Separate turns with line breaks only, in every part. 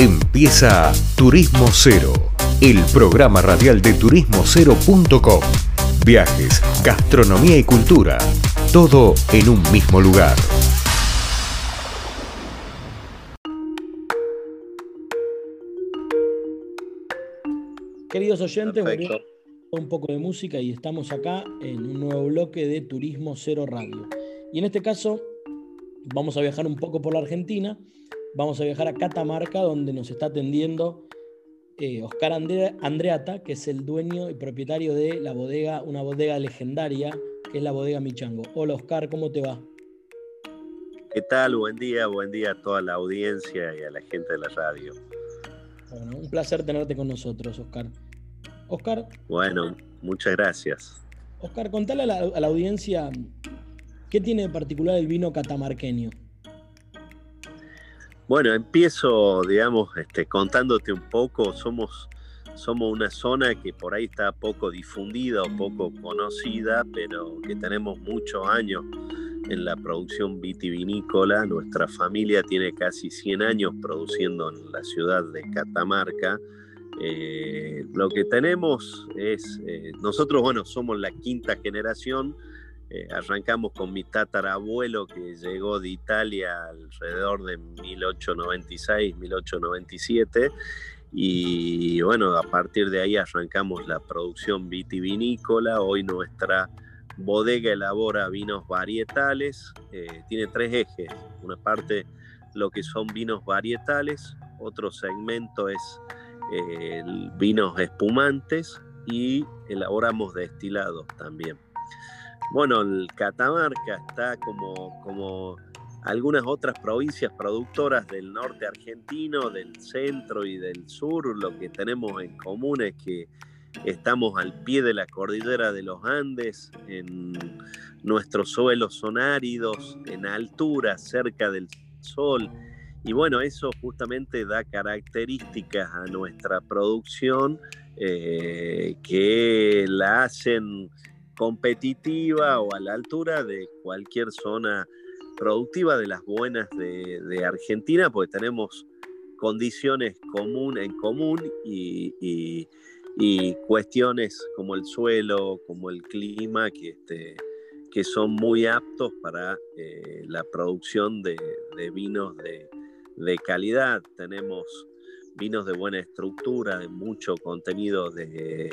Empieza Turismo Cero, el programa radial de turismocero.com. Viajes, gastronomía y cultura, todo en un mismo lugar.
Queridos oyentes, un poco de música y estamos acá en un nuevo bloque de Turismo Cero Radio. Y en este caso vamos a viajar un poco por la Argentina vamos a viajar a Catamarca, donde nos está atendiendo eh, Oscar Andreata, que es el dueño y propietario de la bodega, una bodega legendaria, que es la bodega Michango. Hola Oscar, ¿cómo te va?
¿Qué tal? Buen día, buen día a toda la audiencia y a la gente de la radio.
Bueno, un placer tenerte con nosotros, Oscar. Oscar.
Bueno, muchas gracias.
Oscar, contale a la, a la audiencia qué tiene de particular el vino catamarqueño.
Bueno, empiezo, digamos, este, contándote un poco. Somos, somos una zona que por ahí está poco difundida o poco conocida, pero que tenemos muchos años en la producción vitivinícola. Nuestra familia tiene casi 100 años produciendo en la ciudad de Catamarca. Eh, lo que tenemos es, eh, nosotros, bueno, somos la quinta generación eh, arrancamos con mi tatarabuelo que llegó de Italia alrededor de 1896, 1897. Y bueno, a partir de ahí arrancamos la producción vitivinícola. Hoy nuestra bodega elabora vinos varietales. Eh, tiene tres ejes. Una parte lo que son vinos varietales, otro segmento es eh, vinos espumantes y elaboramos destilados también. Bueno, el Catamarca está como, como algunas otras provincias productoras del norte argentino, del centro y del sur. Lo que tenemos en común es que estamos al pie de la cordillera de los Andes, en nuestros suelos son áridos, en altura, cerca del sol. Y bueno, eso justamente da características a nuestra producción eh, que la hacen competitiva o a la altura de cualquier zona productiva de las buenas de, Argentina, porque tenemos condiciones común, en común y, cuestiones como el suelo, como el clima, que, este, que son muy aptos para eh, la producción de, vinos de, de, calidad. Tenemos vinos de buena estructura, de mucho contenido de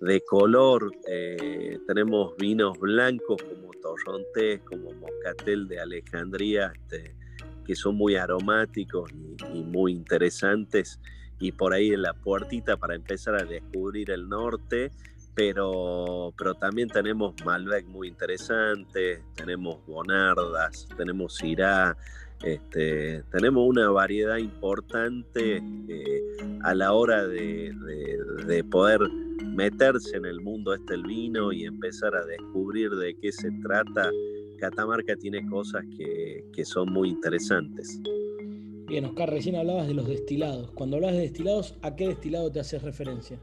de color. Eh, tenemos vinos blancos como Torrontés, como Moscatel de Alejandría, este, que son muy aromáticos y, muy interesantes. Y por ahí en la puertita para empezar a descubrir el norte. Pero, pero también tenemos Malbec muy interesante, tenemos Bonardas, tenemos Syrah, este, tenemos una variedad importante eh, a la hora de, de poder meterse en el mundo este el vino y empezar a descubrir de qué se trata, Catamarca tiene cosas que, son muy interesantes.
Bien, Oscar, recién hablabas de los destilados. Cuando hablas de destilados, ¿a qué destilado te haces referencia?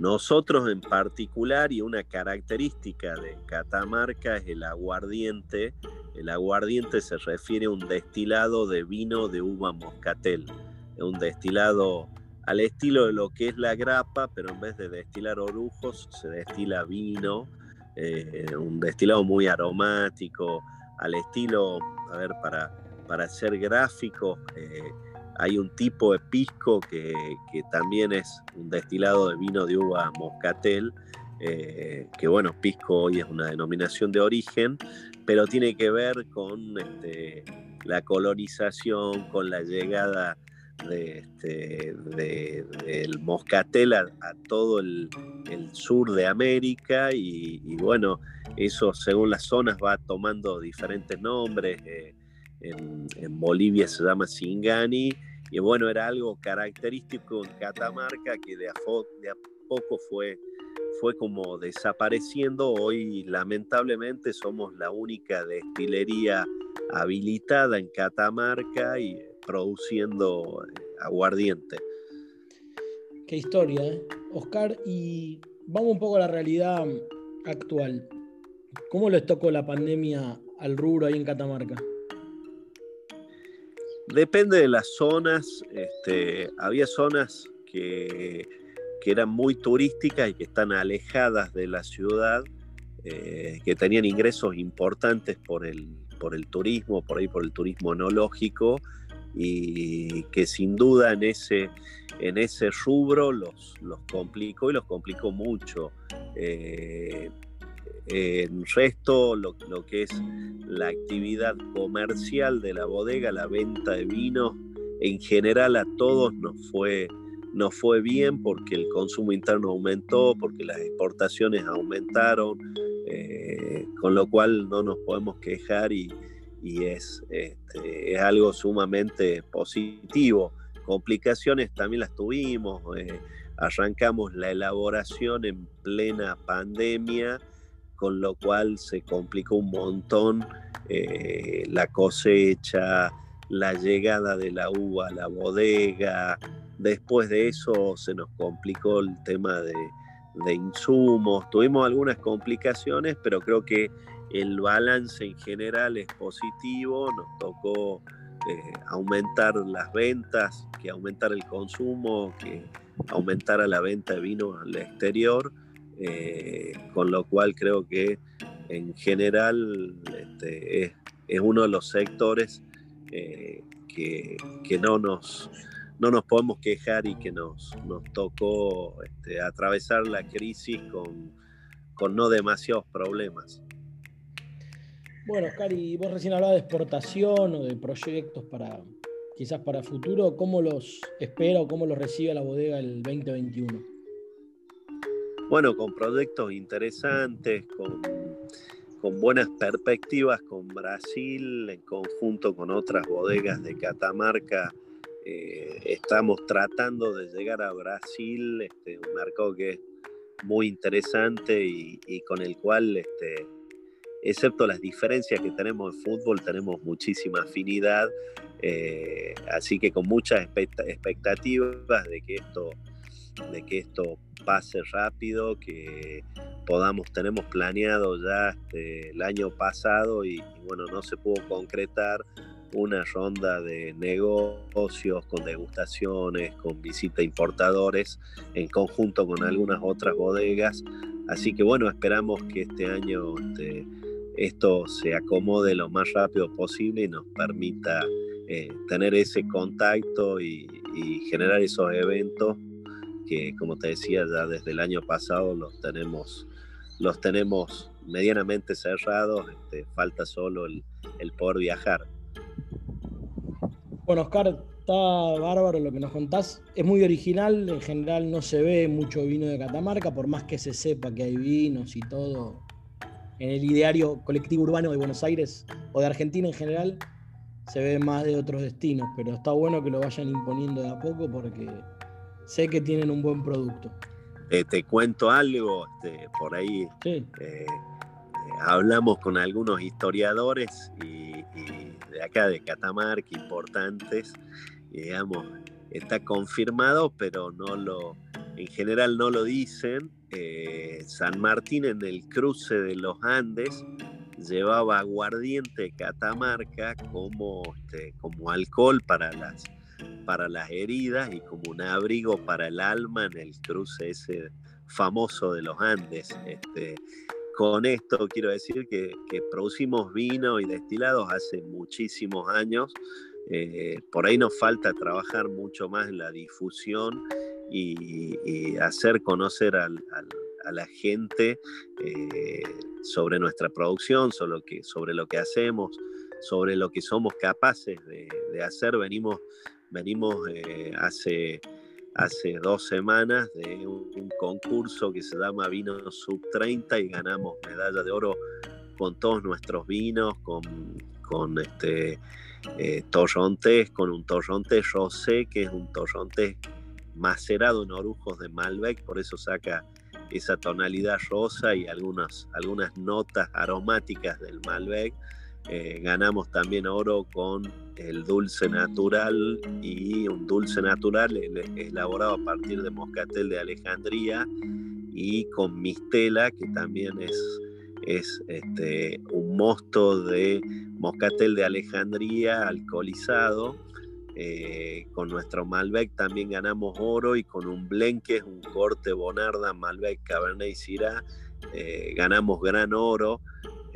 Nosotros en particular y una característica de Catamarca es el aguardiente. El aguardiente se refiere a un destilado de vino de uva moscatel. Es un destilado al estilo de lo que es la grapa, pero en vez de destilar orujos, se destila vino, eh, un destilado muy aromático, al estilo, a ver, para, para ser gráfico, eh, hay un tipo de pisco que, también es un destilado de vino de uva moscatel, eh, que bueno, pisco hoy es una denominación de origen, pero tiene que ver con este, la colonización, con la llegada este, del moscatel a, todo el, sur de América y, bueno, eso según las zonas va tomando diferentes nombres. Eh, en, Bolivia se llama Singani y bueno, era algo característico en Catamarca que de a, de poco fue, fue como desapareciendo. Hoy lamentablemente somos la única destilería habilitada en Catamarca y produciendo eh, aguardiente.
Qué historia, ¿eh? Oscar, y vamos un poco a la realidad actual. ¿Cómo les tocó la pandemia al rubro ahí en Catamarca?
Depende de las zonas. Este, había zonas que, que, eran muy turísticas y que están alejadas de la ciudad, eh, que tenían ingresos importantes por el, por el turismo, por ahí por el turismo enológico, y que sin duda en ese, en ese rubro los, los complicó y los complicó mucho. Eh, en resto, lo, que es la actividad comercial de la bodega, la venta de vino, en general a todos nos fue, nos fue bien porque el consumo interno aumentó, porque las exportaciones aumentaron, eh, con lo cual no nos podemos quejar y, es, este, es algo sumamente positivo. Complicaciones también las tuvimos, eh, arrancamos la elaboración en plena pandemia con lo cual se complicó un montón eh, la cosecha, la llegada de la uva a la bodega. Después de eso se nos complicó el tema de, insumos. Tuvimos algunas complicaciones, pero creo que el balance en general es positivo. Nos tocó eh, aumentar las ventas, que aumentar el consumo, que aumentara la venta de vino al exterior. Eh, con lo cual creo que en general este, es, uno de los sectores eh, que, no, nos, no nos podemos quejar y que nos, nos tocó este, atravesar la crisis con, con no demasiados problemas.
Bueno, Oscar, y vos recién hablabas de exportación o de proyectos para quizás para futuro, ¿cómo los espera o cómo los recibe la bodega el 2021?
Bueno, con proyectos interesantes, con, buenas perspectivas con Brasil, en conjunto con otras bodegas de Catamarca. Eh, estamos tratando de llegar a Brasil, este, un mercado que es muy interesante y, con el cual, este, excepto las diferencias que tenemos en fútbol, tenemos muchísima afinidad. Eh, así que con muchas expectativas de que esto, de que esto pase rápido, que podamos, tenemos planeado ya este, el año pasado y, bueno, no se pudo concretar una ronda de negocios con degustaciones, con visita a importadores, en conjunto con algunas otras bodegas. Así que bueno, esperamos que este año este, esto se acomode lo más rápido posible y nos permita eh, tener ese contacto y generar esos eventos que como te decía ya desde el año pasado los tenemos, los tenemos medianamente cerrados, este, falta solo el, poder viajar.
Bueno, Oscar, está bárbaro lo que nos contás. Es muy original, en general no se ve mucho vino de Catamarca, por más que se sepa que hay vinos y todo. En el ideario colectivo urbano de Buenos Aires o de Argentina en general, se ve más de otros destinos, pero está bueno que lo vayan imponiendo de a poco porque sé que tienen un buen producto.
Eh, te cuento algo, este, por ahí eh, eh, hablamos con algunos historiadores y, de acá de Catamarca, importantes, y digamos, está confirmado, pero no lo, en general no lo dicen. San Martín en el cruce de los Andes llevaba aguardiente Catamarca como, este, como alcohol para las para las heridas y como un abrigo para el alma en el cruce ese famoso de los Andes. Este, con esto quiero decir que, producimos vino y destilados hace muchísimos años. Eh, por ahí nos falta trabajar mucho más en la difusión y, hacer conocer a la gente eh, sobre nuestra producción, sobre lo, que, hacemos, sobre lo que somos capaces de, de hacer. Venimos venimos eh, hace, hace dos semanas de un, concurso que se llama Vino Sub 30 y ganamos medalla de oro con todos nuestros vinos, con, con este, eh, torrontés, con un torrontés rosé, que es un torrontés macerado en orujos de Malbec, por eso saca esa tonalidad rosa y algunas, algunas notas aromáticas del Malbec. Eh, ganamos también oro con el dulce natural y un dulce natural elaborado a partir de moscatel de Alejandría y con mistela, que también es, es este, un mosto de moscatel de Alejandría alcoholizado Eh, con nuestro Malbec también ganamos oro y con un blend que es un corte Bonarda, Malbec, Cabernet y Syrah, eh, ganamos gran oro.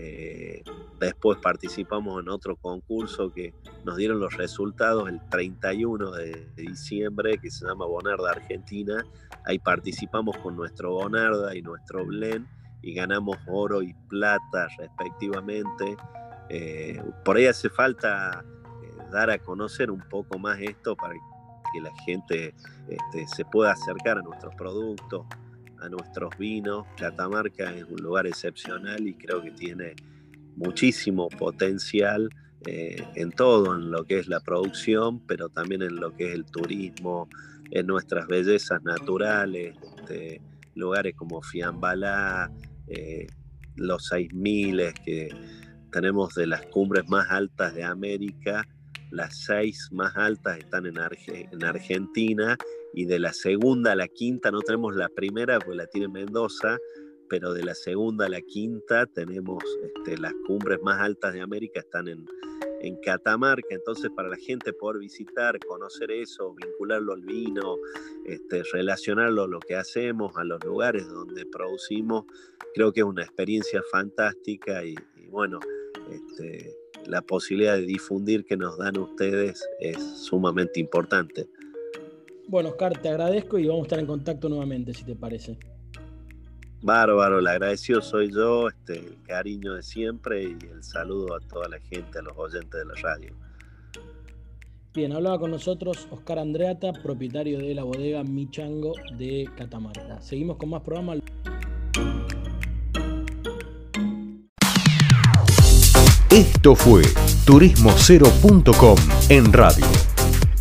Eh, después participamos en otro concurso que nos dieron los resultados el 31 de, diciembre, que se llama Bonarda Argentina. Ahí participamos con nuestro Bonarda y nuestro blend y ganamos oro y plata respectivamente. por ahí hace falta dar a conocer un poco más esto para que la gente este, se pueda acercar a nuestros productos, nuestros vinos. Catamarca es un lugar excepcional y creo que tiene muchísimo potencial eh, en todo, en lo que es la producción, pero también en lo que es el turismo, en nuestras bellezas naturales, este, lugares como Fiambalá, eh, los 6000 que tenemos de las cumbres más altas de América las seis más altas están en, en Argentina y de la segunda a la quinta, no tenemos la primera porque la tiene Mendoza, pero de la segunda a la quinta tenemos este, las cumbres más altas de América, están en, en Catamarca, entonces para la gente poder visitar, conocer eso, vincularlo al vino, este, relacionarlo a lo que hacemos, a los lugares donde producimos, creo que es una experiencia fantástica y, y bueno, este, la posibilidad de difundir que nos dan ustedes es sumamente importante.
Bueno, Oscar, te agradezco y vamos a estar en contacto nuevamente, si te parece.
Bárbaro, el agradecido soy yo, este, el cariño de siempre y el saludo a toda la gente, a los oyentes de la radio.
Bien, hablaba con nosotros Oscar Andreata, propietario de la bodega Michango de Catamarca. Seguimos con más programas.
Esto fue turismocero.com en radio.